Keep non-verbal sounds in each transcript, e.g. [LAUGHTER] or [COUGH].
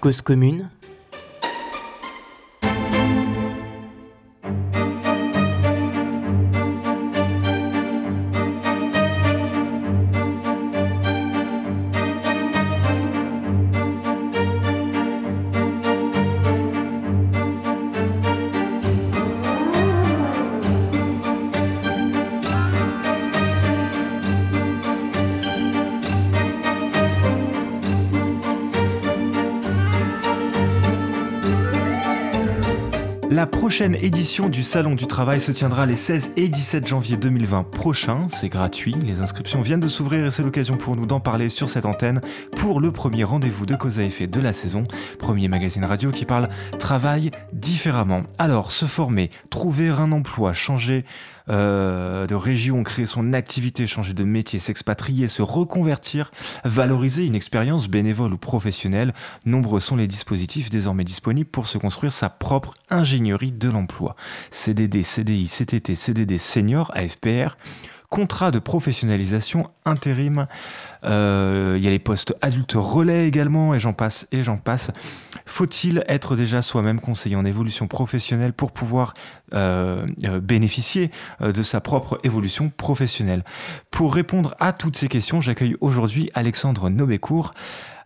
Cause commune prochaine édition du Salon du Travail se tiendra les 16 et 17 janvier 2020 prochains. C'est gratuit, les inscriptions viennent de s'ouvrir et c'est l'occasion pour nous d'en parler sur cette antenne pour le premier rendez-vous de cause à effet de la saison. Premier magazine radio qui parle travail différemment. Alors, se former, trouver un emploi, changer euh, de région, créer son activité, changer de métier, s'expatrier, se reconvertir, valoriser une expérience bénévole ou professionnelle. Nombreux sont les dispositifs désormais disponibles pour se construire sa propre ingénierie de l'emploi. CDD, CDI, CTT, CDD senior, AFPR contrat de professionnalisation intérim. Euh, il y a les postes adultes relais également, et j'en passe, et j'en passe. Faut-il être déjà soi-même conseiller en évolution professionnelle pour pouvoir euh, euh, bénéficier de sa propre évolution professionnelle? Pour répondre à toutes ces questions, j'accueille aujourd'hui Alexandre Nobécourt.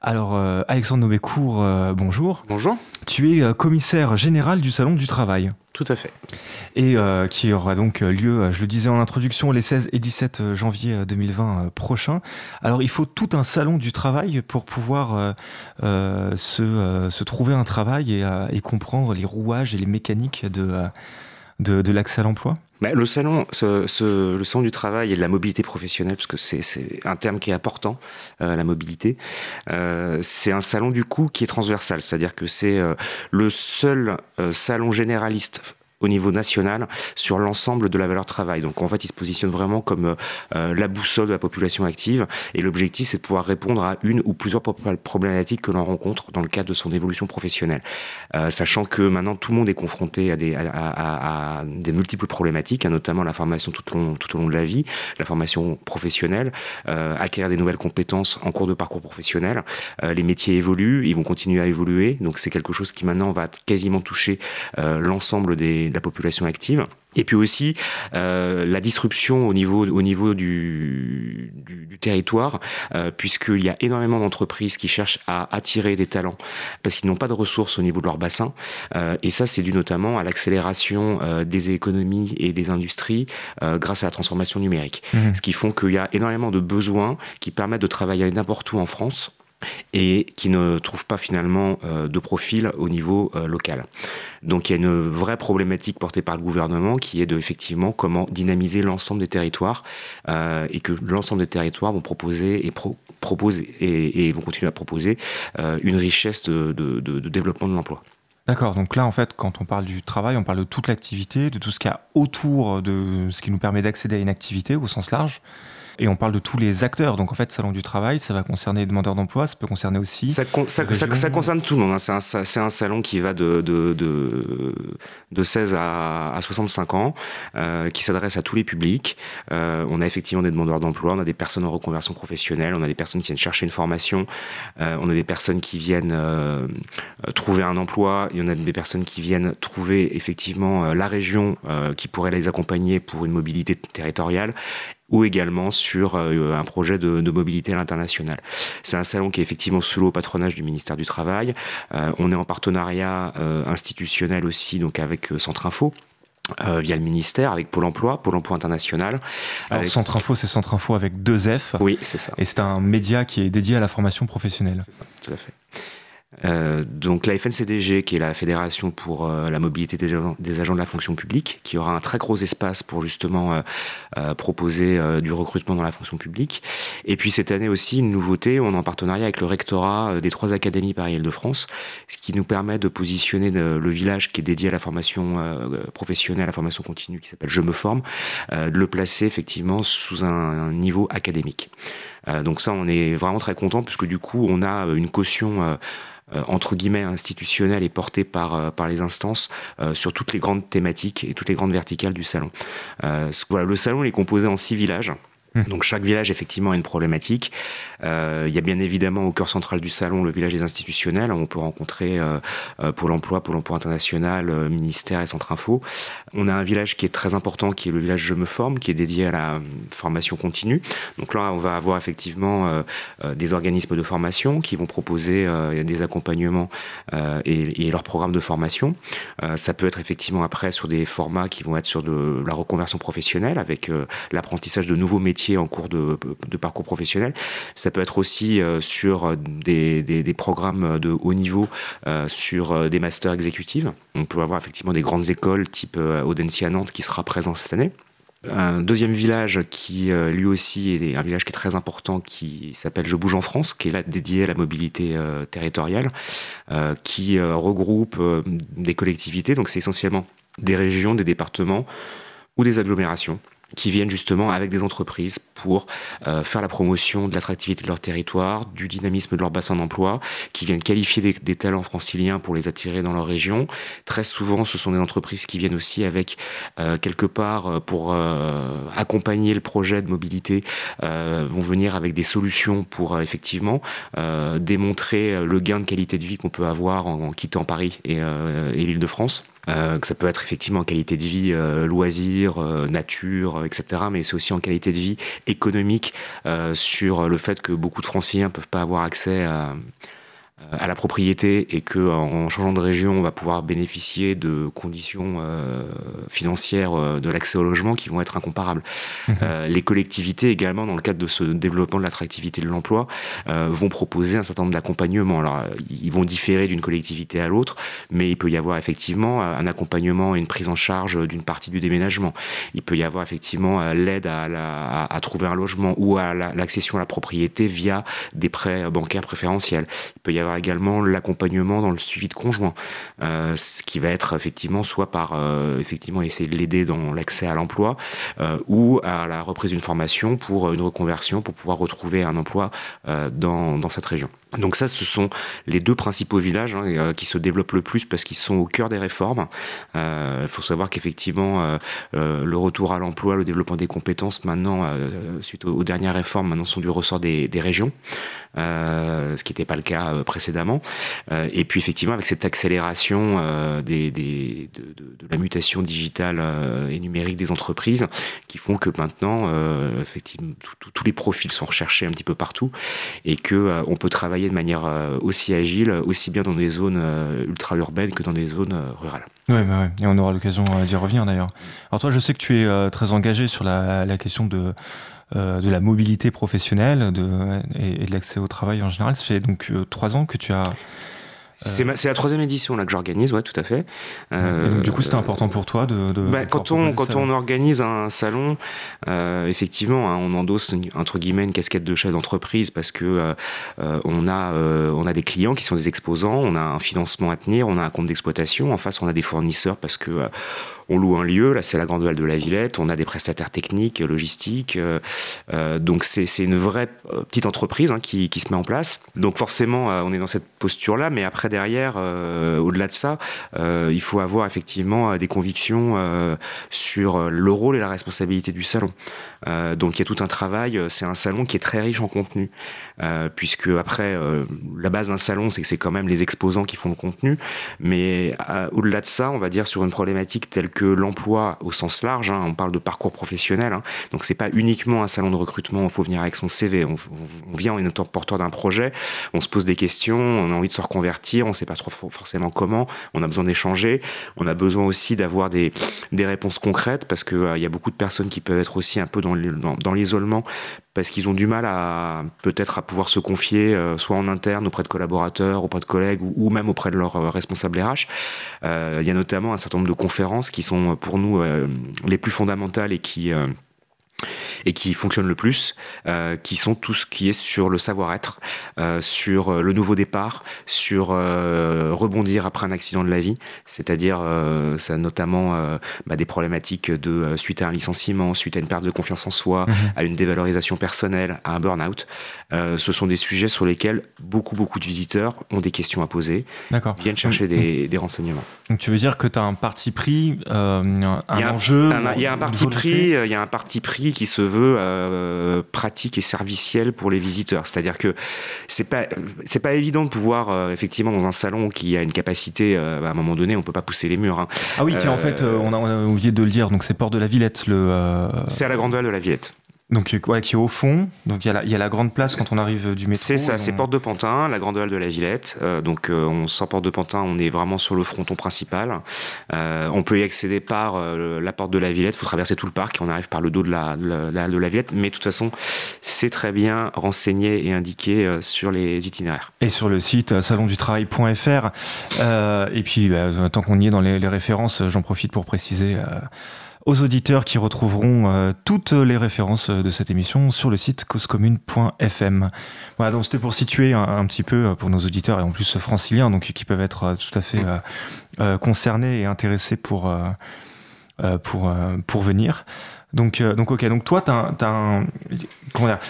Alors, Alexandre Nobécourt, bonjour. Bonjour. Tu es commissaire général du Salon du Travail. Tout à fait. Et euh, qui aura donc lieu, je le disais en introduction, les 16 et 17 janvier 2020 prochains. Alors il faut tout un salon du travail pour pouvoir euh, se, se, trouver un travail et, et, comprendre les rouages et les mécaniques de, de, de l'accès à l'emploi? Bah, le salon, le salon du travail et de la mobilité professionnelle, parce que c'est un terme qui est important, euh, la mobilité. Euh, c'est un salon du coup qui est transversal, c'est-à-dire que c'est euh, le seul salon généraliste au niveau national sur l'ensemble de la valeur travail. Donc en fait, il se positionne vraiment comme euh, la boussole de la population active et l'objectif c'est de pouvoir répondre à une ou plusieurs problématiques que l'on rencontre dans le cadre de son évolution professionnelle. Euh, sachant que maintenant tout le monde est confronté à des, à, à, à multiples problématiques, hein, notamment la formation tout au, long, tout au long de la vie, la formation professionnelle, euh, acquérir des nouvelles compétences en cours de parcours professionnel. Euh, les métiers évoluent, ils vont continuer à évoluer, donc c'est quelque chose qui maintenant va quasiment toucher euh, l'ensemble des de la population active. Et puis aussi euh, la disruption au niveau, au niveau du, du, du territoire, euh, puisqu'il y a énormément d'entreprises qui cherchent à attirer des talents parce qu'ils n'ont pas de ressources au niveau de leur bassin. Euh, et ça, c'est dû notamment à l'accélération des économies et des industries grâce à la transformation numérique. Mmh. Ce qui font qu'il y a énormément de besoins qui permettent de travailler n'importe où en France et qui ne trouvent pas finalement euh, de profil au niveau euh, local. Donc il y a une vraie problématique portée par le gouvernement qui est de effectivement comment dynamiser l'ensemble des territoires euh, et que l'ensemble des territoires vont proposer et pro et, vont continuer à proposer une richesse de, de développement de l'emploi. D'accord, donc là en fait quand on parle du travail, on parle de toute l'activité, de tout ce qu'il y a autour de ce qui nous permet d'accéder à une activité au sens large. Et on parle de tous les acteurs. Donc en fait, salon du travail, ça va concerner les demandeurs d'emploi, ça peut concerner aussi. Ça, con ça, ça, ça, concerne tout le monde. Hein. C'est un, un, salon qui va de, de, de, de 16 à, à 65 ans, euh, qui s'adresse à tous les publics. Euh, on a effectivement des demandeurs d'emploi, on a des personnes en reconversion professionnelle, on a des personnes qui viennent chercher une formation, euh, on a des personnes qui viennent trouver un emploi, il y en a des personnes qui viennent trouver effectivement la région qui pourrait les accompagner pour une mobilité territoriale ou également sur euh, un projet de, de mobilité à l'international. C'est un salon qui est effectivement sous le patronage du ministère du Travail. Euh, on est en partenariat euh, institutionnel aussi, donc avec Centre Info. Euh, via le ministère, avec Pôle emploi, Pôle emploi international. Alors, avec... Centre Info, c'est Centre Info avec deux F. Oui, c'est ça. Et c'est un média qui est dédié à la formation professionnelle. C'est ça, tout à fait. Euh, donc la FNCDG, qui est la fédération pour euh, la mobilité des agents, de la fonction publique, qui aura un très gros espace pour justement euh, euh proposer du recrutement dans la fonction publique. Et puis cette année aussi, une nouveauté, on est en partenariat avec le rectorat des trois académies Paris-Île-de-France, ce qui nous permet de positionner le, village qui est dédié à la formation professionnelle, à la formation continue, qui s'appelle Je me forme, de le placer effectivement sous un niveau académique. Donc ça, on est vraiment très content, puisque du coup, on a une caution euh, entre guillemets institutionnelle et portée par, euh, par les instances euh, sur toutes les grandes thématiques et toutes les grandes verticales du salon. voilà, le salon est composé en six villages. [LAUGHS] Donc chaque village effectivement a une problématique. Euh, il y a bien évidemment au cœur central du salon le village des institutionnels. On peut rencontrer euh, euh Pôle Emploi, Pôle Emploi International, euh, ministère et Centre Info. On a un village qui est très important, qui est le village Je me forme, qui est dédié à la formation continue. Donc là, on va avoir effectivement euh, des organismes de formation qui vont proposer des accompagnements et, et leurs programmes de formation. ça peut être effectivement après sur des formats qui vont être sur de la reconversion professionnelle avec l'apprentissage de nouveaux métiers en cours de, parcours professionnel. Ça peut être aussi euh, sur des, programmes de haut niveau, euh, sur euh, des masters exécutifs. On peut avoir effectivement des grandes écoles type Audencia Nantes qui sera présent cette année. Un deuxième village qui lui aussi est un village qui est très important qui s'appelle Je bouge en France, qui est là dédié à la mobilité territoriale, qui regroupe des collectivités, donc c'est essentiellement des régions, des départements ou des agglomérations qui viennent justement avec des entreprises pour euh, faire la promotion de l'attractivité de leur territoire, du dynamisme de leur bassin d'emploi, qui viennent qualifier des, talents franciliens pour les attirer dans leur région. Très souvent, ce sont des entreprises qui viennent aussi avec, euh, quelque part, euh, pour accompagner le projet de mobilité, vont venir avec des solutions pour effectivement démontrer le gain de qualité de vie qu'on peut avoir en, quittant Paris et, et l'île de France. Euh, que ça peut être effectivement en qualité de vie, euh, loisirs, euh, nature, etc. Mais c'est aussi en qualité de vie économique sur le fait que beaucoup de Franciliens ne peuvent pas avoir accès à, à la propriété et que en changeant de région, on va pouvoir bénéficier de conditions euh, financières euh, de l'accès au logement qui vont être incomparables. Mhm. Euh, les collectivités également, dans le cadre de ce développement de l'attractivité de l'emploi, vont proposer un certain nombre d'accompagnements. Alors, ils vont différer d'une collectivité à l'autre, mais il peut y avoir effectivement un accompagnement et une prise en charge d'une partie du déménagement. Il peut y avoir effectivement l'aide à, à, trouver un logement ou à l'accession à la propriété via des prêts bancaires préférentiels. Il peut y avoir également l'accompagnement dans le suivi de conjoint, euh, ce qui va être effectivement soit par euh, effectivement essayer de l'aider dans l'accès à l'emploi euh, ou à la reprise d'une formation pour une reconversion pour pouvoir retrouver un emploi dans, dans cette région. Donc ça, ce sont les deux principaux villages hein, qui se développent le plus parce qu'ils sont au cœur des réformes. Il faut savoir qu'effectivement, le retour à l'emploi, le développement des compétences, maintenant, suite aux, dernières réformes, maintenant sont du ressort des régions, ce qui n'était pas le cas précédemment précédemment. Euh, et puis effectivement, avec cette accélération euh, de, la mutation digitale euh, et numérique des entreprises, qui font que maintenant, effectivement, tous les profils sont recherchés un petit peu partout et que on peut travailler de manière aussi agile, aussi bien dans des zones ultra-urbaines que dans des zones rurales. Oui, bah ouais. et on aura l'occasion d'y revenir d'ailleurs. Alors toi, je sais que tu es très engagé sur la, question de euh, de la mobilité professionnelle de, et, de l'accès au travail en général. Ça fait donc euh, trois ans que tu as c'est la troisième édition là que j'organise, ouais, tout à fait. donc, du coup, c'était important pour toi de. Bah, quand on quand on organise un salon, euh, effectivement, hein, on endosse entre guillemets une casquette de chef d'entreprise parce que on a on a des clients qui sont des exposants, on a un financement à tenir, on a un compte d'exploitation. En face, on a des fournisseurs parce que on loue un lieu, là c'est la Grande Halle de la Villette, on a des prestataires techniques, logistiques, euh, euh, donc c'est une vraie euh, petite entreprise hein, qui, qui, se met en place. Donc forcément on est dans cette posture-là, mais après derrière, au-delà de ça, il faut avoir effectivement des convictions sur le rôle et la responsabilité du salon. Donc il y a tout un travail, c'est un salon qui est très riche en contenu, puisque après la base d'un salon c'est que c'est quand même les exposants qui font le contenu, mais au-delà de ça, on va dire sur une problématique telle que l'emploi au sens large, hein, on parle de parcours professionnel, hein, donc c'est pas uniquement un salon de recrutement, il faut venir avec son CV, on, vient, on est porteur d'un projet, on se pose des questions, on a envie de se reconvertir, on ne sait pas trop forcément comment, on a besoin d'échanger, on a besoin aussi d'avoir des, des réponses concrètes parce euh, il y a beaucoup de personnes qui peuvent être aussi un peu dans l'isolement parce qu'ils ont du mal à peut-être à pouvoir se confier, euh, soit en interne auprès de collaborateurs, auprès de collègues ou, même auprès de leurs euh, responsables RH. Euh, il y a notamment un certain nombre de conférences qui sont pour nous les plus fondamentales et qui et qui fonctionnent le plus, euh, qui sont tout ce qui est sur le savoir-être, euh, sur euh, le nouveau départ, sur rebondir après un accident de la vie, c'est-à-dire ça notamment bah, des problématiques de suite à un licenciement, suite à une perte de confiance en soi, mhm. à une dévalorisation personnelle, à un burn-out. ce sont des sujets sur lesquels beaucoup beaucoup de visiteurs ont des questions à poser, viennent chercher des, des, renseignements. Donc tu veux dire que tu as un parti pris, un, enjeu Il y a un parti pris, il y a un parti pris qui se veut pratique et serviciel pour les visiteurs. C'est-à-dire que c'est pas c'est pas évident de pouvoir effectivement dans un salon qui a une capacité à un moment donné, on peut pas pousser les murs. Hein. Ah oui, tiens, en fait, on a, on, a, oublié de le dire. Donc c'est Port de la Villette le. C'est à la Grande Halle de la Villette. Donc, ouais, qui est au fond. Donc, il y, y, a la grande place quand on arrive du métro. C'est ça, c'est Porte de Pantin, la grande halle de la Villette. Euh, donc, euh, on sort Porte de Pantin, on est vraiment sur le fronton principal. Euh, on peut y accéder par la porte de la Villette. Il faut traverser tout le parc et on arrive par le dos de la, de la, de la Villette. Mais de toute façon, c'est très bien renseigné et indiqué sur les itinéraires. Et sur le site salondutravail.fr. et puis, bah, tant qu'on y est dans les, les références, j'en profite pour préciser aux auditeurs qui retrouveront euh, toutes les références de cette émission sur le site causecommune.fm. Voilà, donc c'était pour situer un, petit peu euh, pour nos auditeurs et en plus franciliens, donc qui peuvent être euh, tout à fait concernés et intéressés pour pour pour venir. Donc, donc ok. Donc toi, t'as, as un,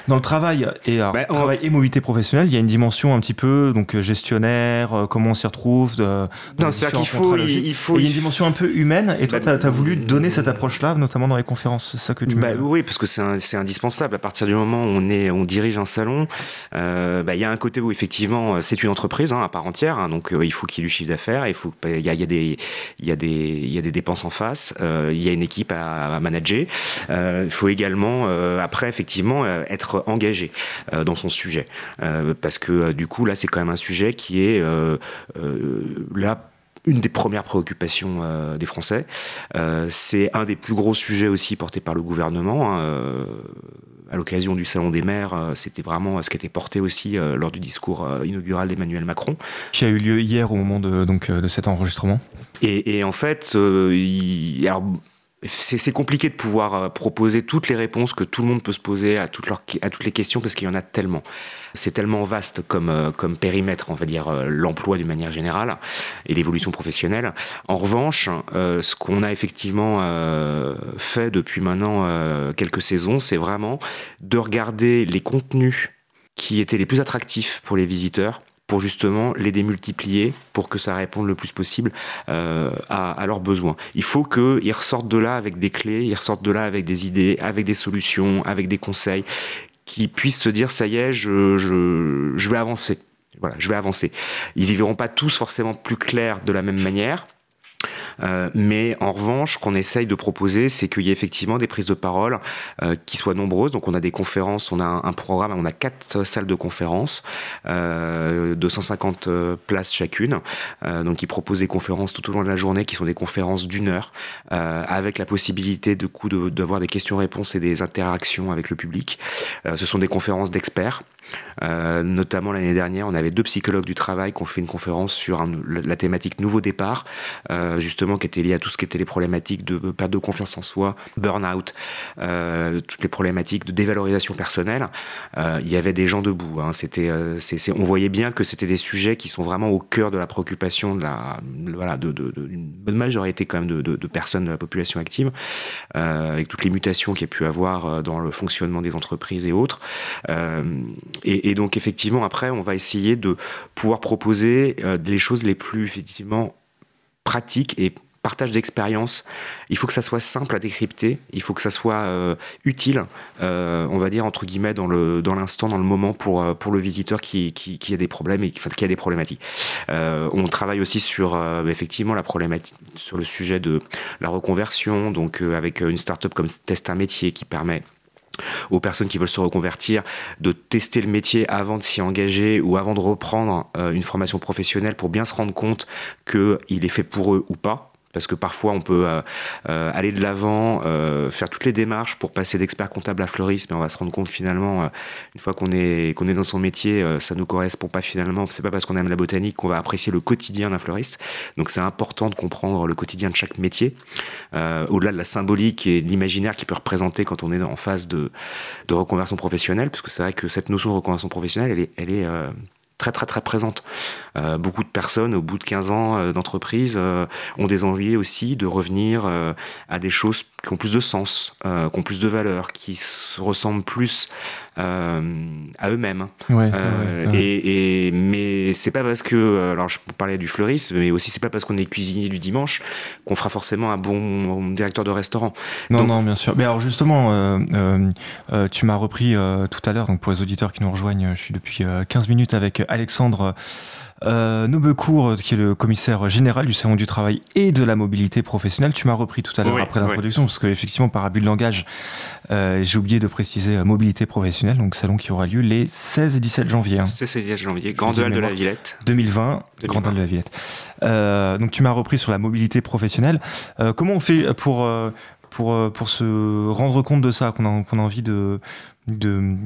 dans le travail et bah, travail et mobilité professionnelle, il y a une dimension un petit peu donc gestionnaire, euh, comment on s'y retrouve. De, non, c'est qu'il faut, il, faut. il y a une dimension un peu humaine. Et toi, bah, tu as, voulu donner cette approche-là, notamment dans les conférences. C'est ça que tu. Bah, oui, parce que c'est indispensable. À partir du moment où on est, on dirige un salon, euh, il y a un côté où effectivement c'est une entreprise hein, à part entière. Hein, donc euh, il faut qu'il y ait du chiffre d'affaires. Il faut, il y a, y a, des, il y a des, il y a des dépenses en face. Il y a une équipe à, à manager. Il faut également après effectivement euh, être engagé euh, dans son sujet. Euh, parce que du coup, là, c'est quand même un sujet qui est là une des premières préoccupations des Français. c'est un des plus gros sujets aussi portés par le gouvernement. Hein, à l'occasion du Salon des maires, c'était vraiment ce qui était porté aussi lors du discours inaugural d'Emmanuel Macron. Qui a eu lieu hier au moment de, donc, de cet enregistrement. Et, en fait, il, c'est compliqué de pouvoir euh, proposer toutes les réponses que tout le monde peut se poser à toutes, à toutes les questions parce qu'il y en a tellement. C'est tellement vaste comme, euh, comme périmètre, on va dire, euh, l'emploi d'une manière générale et l'évolution professionnelle. En revanche, ce qu'on a effectivement fait depuis maintenant quelques saisons, c'est vraiment de regarder les contenus qui étaient les plus attractifs pour les visiteurs pour justement les démultiplier pour que ça réponde le plus possible euh, à, leurs besoins. Il faut qu'ils ressortent de là avec des clés, ils ressortent de là avec des idées, avec des solutions, avec des conseils, qui puissent se dire ça y est, je, je, je vais avancer. Voilà, je vais avancer. Ils y verront pas tous forcément plus clair de la même manière, euh, mais en revanche, qu'on essaye de proposer, c'est qu'il y ait effectivement des prises de parole euh, qui soient nombreuses. Donc on a des conférences, on a un, programme, on a quatre salles de conférences, euh, 250 euh, places chacune, donc qui proposent des conférences tout au long de la journée, qui sont des conférences d'une heure, avec la possibilité de coup d'avoir des questions-réponses et des interactions avec le public. ce sont des conférences d'experts. Euh, notamment l'année dernière, on avait deux psychologues du travail qui ont fait une conférence sur la thématique nouveau départ, euh, justement qui était liée à tout ce qui était les problématiques de perte de confiance en soi, burn-out, euh, toutes les problématiques de dévalorisation personnelle. il y avait des gens debout. Hein. On voyait bien que c'était des sujets qui sont vraiment au cœur de la préoccupation de la, de, bonne majorité quand même de, personnes de la population active, avec toutes les mutations qu'il y a pu avoir dans le fonctionnement des entreprises et autres. Et, donc effectivement, après, on va essayer de pouvoir proposer euh, les choses les plus effectivement pratiques et partage d'expérience. Il faut que ça soit simple à décrypter, il faut que ça soit euh, utile, euh, on va dire entre guillemets dans le dans l'instant, dans le moment pour pour le visiteur qui, qui, a des problèmes et qui, a des problématiques. on travaille aussi sur effectivement la problématique sur le sujet de la reconversion, donc avec une start-up comme Test un métier qui permet aux personnes qui veulent se reconvertir, de tester le métier avant de s'y engager ou avant de reprendre euh, une formation professionnelle pour bien se rendre compte qu'il est fait pour eux ou pas parce que parfois on peut euh, euh, aller de l'avant, euh, faire toutes les démarches pour passer d'expert comptable à fleuriste, mais on va se rendre compte finalement, une fois qu'on est, qu'on est dans son métier, ça nous correspond pas finalement. C'est pas parce qu'on aime la botanique qu'on va apprécier le quotidien d'un fleuriste. Donc c'est important de comprendre le quotidien de chaque métier, au-delà de la symbolique et de l'imaginaire qui peut représenter quand on est en phase de, de reconversion professionnelle, parce que c'est vrai que cette notion de reconversion professionnelle, elle est très très très présente. Euh, beaucoup de personnes au bout de 15 ans euh, d'entreprise euh, ont des envies aussi de revenir à des choses qui ont plus de sens, euh, qui ont plus de valeur, qui se ressemblent plus euh, à eux-mêmes. Ouais, Euh, ouais, ouais. Et, et mais c'est pas parce que alors je parlais du fleuriste, mais aussi c'est pas parce qu'on est cuisinier du dimanche qu'on fera forcément un bon directeur de restaurant. Non, Donc- non, bien sûr. Mais alors justement, tu m'as repris tout à l'heure, donc pour les auditeurs qui nous rejoignent, je suis depuis euh, 15 minutes avec Alexandre euh, Nobecourt, euh, qui est le commissaire général du Salon du Travail et de la mobilité professionnelle. Tu m'as repris tout à l'heure Oui, après oui. l'introduction, parce que effectivement, par abus de langage, euh, j'ai oublié de préciser euh, mobilité professionnelle, donc salon qui aura lieu les 16 et 17 janvier. hein. C'est 16 janvier, Grande Halle de la Villette. 2020, 2020. Grande Halle de la Villette. Euh, donc tu m'as repris sur la mobilité professionnelle. Euh, comment on fait pour, pour, pour se rendre compte de ça, qu'on a, qu'on a envie de... de,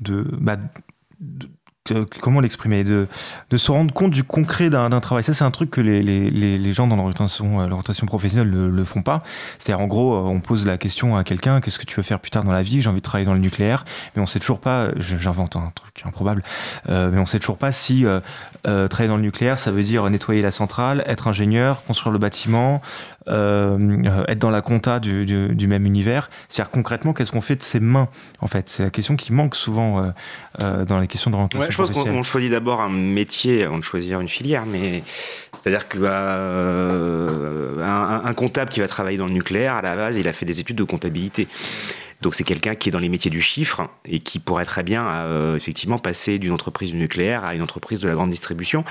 de, bah, de- comment l'exprimer de, se rendre compte du concret d'un travail. Ça, c'est un truc que les, gens dans l'orientation euh, professionnelle ne le font pas. C'est-à-dire, en gros, euh, on pose la question à quelqu'un qu'est-ce que tu veux faire plus tard dans la vie? J'ai envie de travailler dans le nucléaire, mais on sait toujours pas. J'invente un truc improbable, euh, mais on sait toujours pas si travailler dans le nucléaire, ça veut dire nettoyer la centrale, être ingénieur, construire le bâtiment, euh, être dans la compta du, du, du même univers. C'est-à-dire concrètement, qu'est-ce qu'on fait de ses mains En fait, c'est la question qui manque souvent euh, euh, dans les questions d'orientation Ouais, je pense qu'on choisit d'abord un métier avant de choisir une filière, mais c'est-à-dire que euh, un, un comptable qui va travailler dans le nucléaire, à la base, il a fait des études de comptabilité. Donc c'est quelqu'un qui est dans les métiers du chiffre et qui pourrait très bien euh, effectivement passer d'une entreprise du nucléaire à une entreprise de la grande distribution.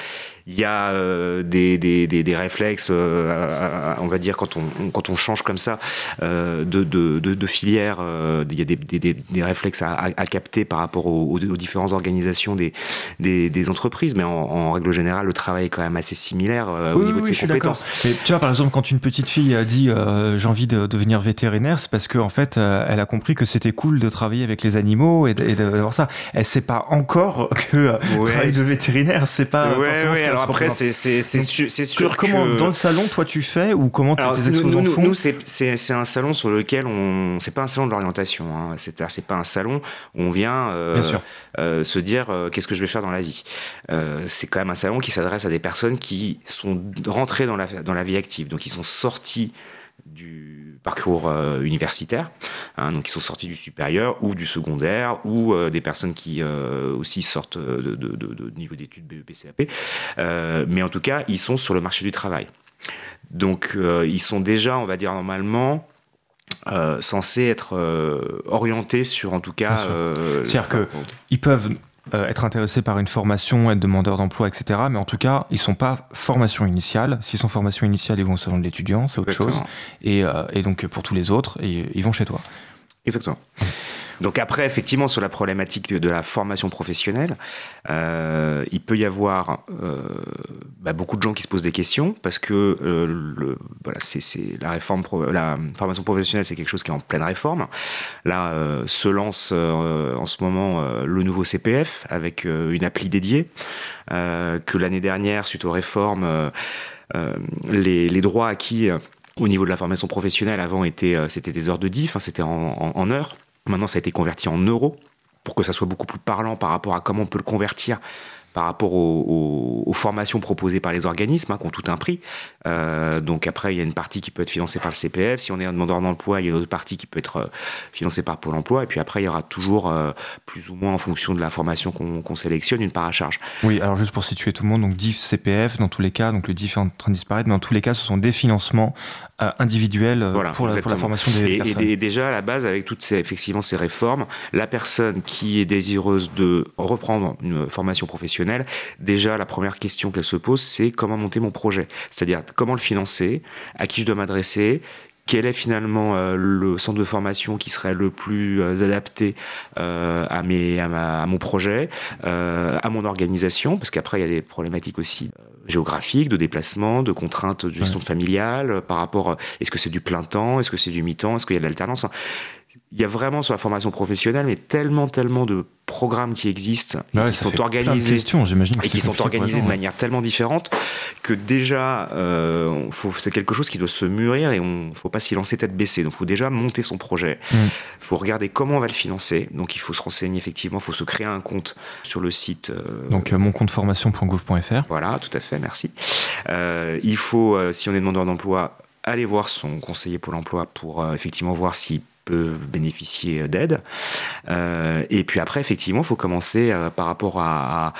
Il y a euh, des, des, des, des réflexes, euh, à- à- on va dire, quand on, quand on change comme ça euh, de, de, de, de filière, euh, il y a des, des, des, réflexes à, à, capter par rapport aux, aux- différentes organisations des, des, des entreprises, mais en, en règle générale, le travail est quand même assez similaire euh, au Oui, niveau oui, de oui, ses je suis d'accord. compétences. Mais tu vois, par exemple, quand une petite fille a dit euh, j'ai envie de devenir vétérinaire, c'est parce qu'en en fait, elle a compris que c'était cool de travailler avec les animaux et d'avoir ça. Elle sait pas encore que euh, Ouais. travail de vétérinaire, c'est pas. ouais, forcément ouais, alors après, c'est sûr, sûr comment que... dans le salon, toi, tu fais ou comment Alors, tes nous, exposants nous, font nous, c'est- un salon sur lequel on. C'est pas un salon de l'orientation. Hein. C'est c'est pas un salon où on vient euh, Bien sûr. euh, se dire euh, qu'est-ce que je vais faire dans la vie. Euh, c'est quand même un salon qui s'adresse à des personnes qui sont rentrées dans la, dans la vie active, donc ils sont sortis du parcours euh, universitaire, hein, donc ils sont sortis du supérieur ou du secondaire, ou euh, des personnes qui euh, aussi sortent de, de- de- de niveau d'études BEP, CAP, mais en tout cas ils sont sur le marché du travail. Donc ils sont déjà, on va dire normalement, censés être orientés sur en tout cas. C'est-à-dire que- leur- Ils peuvent euh, être intéressés par une formation, être demandeurs d'emploi, etc. Mais en tout cas, ils sont pas formation initiale. S'ils sont formation initiale, ils vont au salon de l'étudiant, c'est autre chose. Et, euh, et donc pour tous les autres, et, ils vont chez toi. Exactement. Donc après, effectivement, sur la problématique de, la formation professionnelle, euh, il peut y avoir euh, bah, beaucoup de gens qui se posent des questions parce que euh, voilà, c'est, la réforme, la formation professionnelle, c'est quelque chose qui est en pleine réforme. Là, euh, se lance euh, en ce moment euh, le nouveau CPF avec une appli dédiée que l'année dernière, suite aux réformes, les, les droits acquis au niveau de la formation professionnelle avant euh, c'était des heures de diff, hein, c'était en heures. Maintenant, ça a été converti en euros pour que ça soit beaucoup plus parlant par rapport à comment on peut le convertir par rapport aux, aux- aux formations proposées par les organismes, hein, qui ont tout un prix. Euh, donc après, il y a une partie qui peut être financée par le CPF. Si on est un demandeur d'emploi, il y a une autre partie qui peut être euh, financée par Pôle emploi. Et puis après, il y aura toujours, euh, plus ou moins en fonction de la formation qu'on sélectionne, une part à charge. Oui, alors juste pour situer tout le monde, donc DIF, CPF, dans tous les cas, donc le DIF est en train de disparaître, mais dans tous les cas, ce sont des financements euh, individuels Voilà, pour, la, pour la exactement. formation des Et, et personnes. dé- déjà, à la base, avec toutes ces, effectivement, ces réformes, la personne qui est désireuse de reprendre une formation professionnelle, déjà, la première question qu'elle se pose, c'est comment monter mon projet? C'est-à-dire, comment le financer? À qui je dois m'adresser? Quel est finalement euh, le centre de formation qui serait le plus euh, adapté euh, à, mes, à, ma- à mon projet, à mon organisation, parce qu'après il y a des problématiques aussi géographiques, de déplacement, de contraintes de gestion familiale, euh, par rapport, est-ce que c'est du plein temps, est-ce que c'est du mi-temps, est-ce qu'il y a de l'alternance? Il y a vraiment sur la formation professionnelle, mais tellement, tellement de programmes qui existent et Ouais, qui sont organisés et qui sont pour organisés de ouais. manière tellement différente que déjà, euh, c'est quelque chose qui doit se mûrir et on faut pas s'y lancer tête baissée. Donc, il faut déjà monter son projet. Il Mm. faut regarder comment on va le financer. Donc, il faut se renseigner effectivement. Il faut se créer un compte sur le site. euh, Donc euh, moncompteformation.gouv.fr. voilà, tout à fait, merci. Euh, il faut, euh, si on est demandeur d'emploi, aller voir son conseiller Pôle emploi pour effectivement voir s'il peut bénéficier d'aide. Euh, et puis après, effectivement, il faut commencer euh, par rapport à,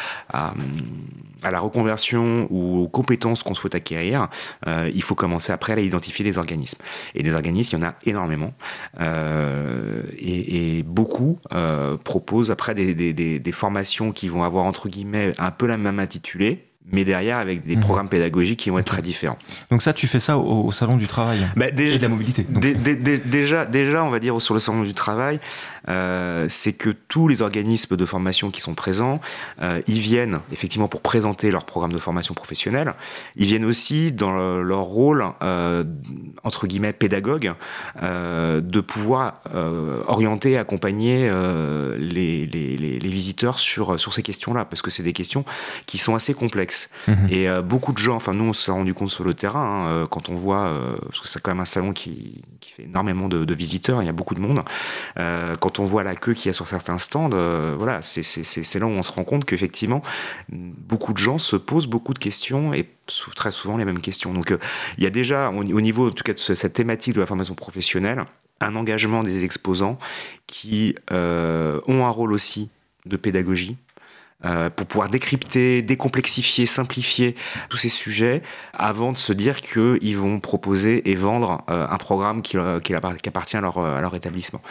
la reconversion ou aux compétences qu'on souhaite acquérir. Euh, il faut commencer après à identifier des organismes. Et des organismes, il y en a énormément. Et, beaucoup proposent après des, formations qui vont avoir, entre guillemets, un peu la même intitulée mais derrière avec des mhm. programmes pédagogiques qui vont être très différents. Donc ça, tu fais ça au, salon du travail bah, déjà, et de la mobilité. déjà, déjà, on va dire sur le salon du travail, euh, c'est que tous les organismes de formation qui sont présents, euh, ils viennent effectivement pour présenter leur programme de formation professionnelle. Ils viennent aussi dans leur rôle euh, entre guillemets pédagogue de pouvoir orienter, accompagner les, les, les, visiteurs sur sur ces questions-là, parce que c'est des questions qui sont assez complexes. Mhm. Et beaucoup de gens, enfin nous on s'est rendu compte sur le terrain hein, quand on voit, parce que c'est quand même un salon qui, qui fait énormément de, de, visiteurs, il y a beaucoup de monde. quand on voit la queue qu'il y a sur certains stands, euh, voilà, c'est là où on se rend compte qu'effectivement, beaucoup de gens se posent beaucoup de questions et très souvent les mêmes questions. Donc, euh, il y a déjà, au, niveau en tout cas de cette thématique de la formation professionnelle, un engagement des exposants qui euh, ont un rôle aussi de pédagogie euh, pour pouvoir décrypter, décomplexifier, simplifier tous ces sujets avant de se dire qu'ils vont proposer et vendre euh, un programme qui, euh, qui, appartient à leur, à leur établissement.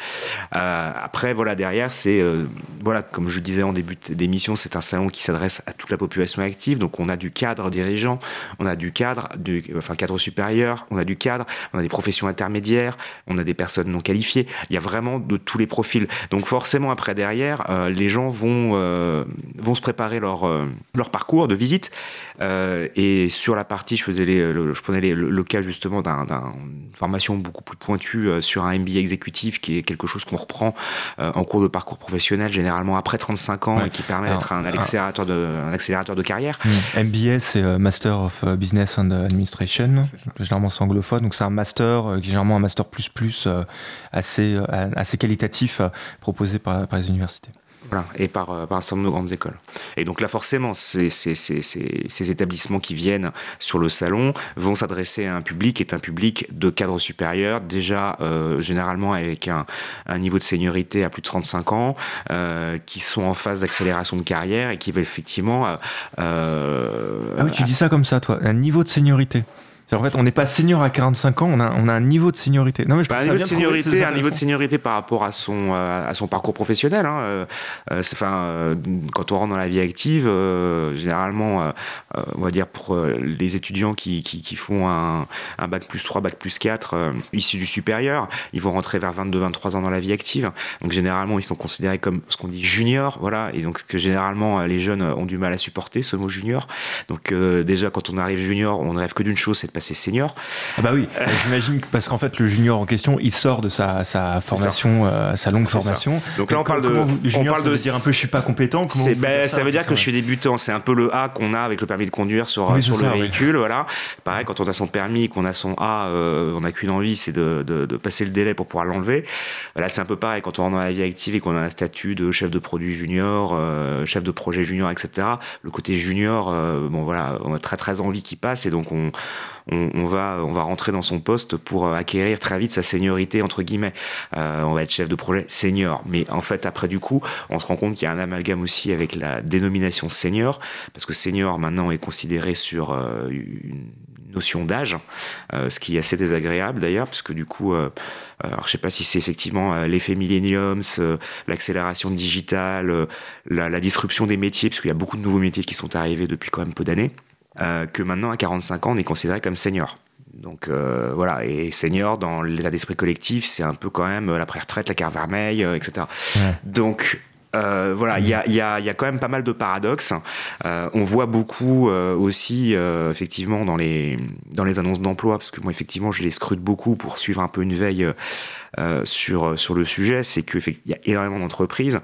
après, voilà, derrière, c'est, voilà, comme je disais en début d'émission, c'est un salon qui s'adresse à toute la population active. Donc, on a du cadre dirigeant, on a du cadre, du, enfin, cadre supérieur, on a du cadre, on a des professions intermédiaires, on a des personnes non qualifiées. Il y a vraiment de tous les profils. Donc, forcément, après, derrière, les gens vont vont se préparer leur, euh, leur parcours de visite. Euh, et sur la partie, je, faisais les, le, je prenais le, cas justement d'une formation beaucoup plus pointue euh, sur un MBA exécutif, qui est quelque chose qu'on reprend en cours de parcours professionnel, généralement après 35 ans, et qui permet d'être un, accélérateur de, un accélérateur de carrière. MBA, c'est Master of Business and Administration, généralement c'est anglophone, donc c'est un master, généralement un master plus plus, assez, assez qualitatif, proposé par, par les universités et par, euh, par un certain nombre de grandes écoles. Et donc là, forcément, ces, établissements qui viennent sur le salon vont s'adresser à un public qui est un public de cadre supérieur, déjà euh, généralement avec un, niveau de seniorité à plus de 35 ans, euh, qui sont en phase d'accélération de carrière et qui veulent effectivement... Ah oui, tu dis ça comme ça, toi, un niveau de seniorité en fait, on n'est pas senior à 45 ans, on a, on a un niveau de seniorité. Non, mais je bah, un niveau de seniorité, un niveau de seniorité par rapport à son, euh, à son parcours professionnel. Hein. Euh, euh, quand on rentre dans la vie active, généralement, on va dire pour les étudiants qui, qui, qui font un, un, bac plus 3, bac plus 4, issus du supérieur, ils vont rentrer vers 22-23 ans dans la vie active. Donc généralement, ils sont considérés comme ce qu'on dit junior, voilà, et donc que généralement les jeunes ont du mal à supporter ce mot junior. Donc déjà, quand on arrive junior, on ne rêve que d'une chose, c'est de passer senior. Ah bah oui, j'imagine parce qu'en fait le junior en question, il sort de sa, sa formation, euh, sa longue formation. Donc là on parle de, on parle de dire un peu je suis pas compétent. Ben, ça, veut dire que je suis débutant. C'est un peu le A qu'on a avec le permis de conduire sur, sur le véhicule, voilà. Pareil quand on a son permis, qu'on a son A, euh, on n'a qu'une envie, c'est de, de, de, passer le délai pour pouvoir l'enlever. Là c'est un peu pareil quand on rentre dans la vie active et qu'on a un statut de chef de produit junior, euh, chef de projet junior, etc. Le côté junior, bon voilà, on a très très envie qu'il passe et donc on on, va, on va rentrer dans son poste pour euh, acquérir très vite sa seniorité, entre guillemets. Euh, on va être chef de projet senior. Mais en fait, après, du coup, on se rend compte qu'il y a un amalgame aussi avec la dénomination senior, parce que senior, maintenant, est considéré sur euh, une notion d'âge, ce qui est assez désagréable d'ailleurs, puisque du coup, euh, alors je sais pas si c'est effectivement l'effet millennium, l'accélération digitale, la, la, disruption des métiers, parce qu'il y a beaucoup de nouveaux métiers qui sont arrivés depuis quand même peu d'années. Euh, que maintenant à 45 ans on est considéré comme senior. Donc euh, voilà, et senior dans l'état d'esprit collectif, c'est un peu quand même la pré-retraite, la carte vermeille, euh, etc. Donc euh, voilà, il y a, y, a, y a, quand même pas mal de paradoxes. Euh, on voit beaucoup euh, aussi, effectivement, dans les, dans les annonces d'emploi, parce que moi, effectivement, je les scrute beaucoup pour suivre un peu une veille sur, sur le sujet. C'est qu'il y a énormément d'entreprises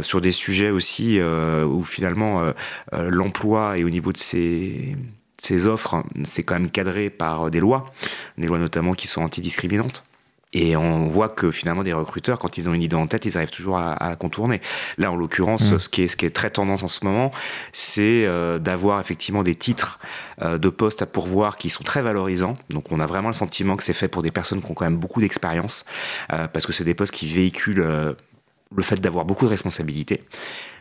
sur des sujets aussi où finalement l'emploi et au niveau de ces ces offres, c'est quand même cadré par des lois, des lois notamment qui sont antidiscriminantes. Et on voit que finalement, des recruteurs, quand ils ont une idée en tête, ils arrivent toujours à, à contourner. Là, en l'occurrence, mm. ce, qui est, ce qui est très tendance en ce moment, c'est euh, d'avoir effectivement des titres euh, de postes à pourvoir qui sont très valorisants. Donc, on a vraiment le sentiment que c'est fait pour des personnes qui ont quand même beaucoup d'expérience, euh, parce que c'est des postes qui véhiculent le fait d'avoir beaucoup de responsabilités.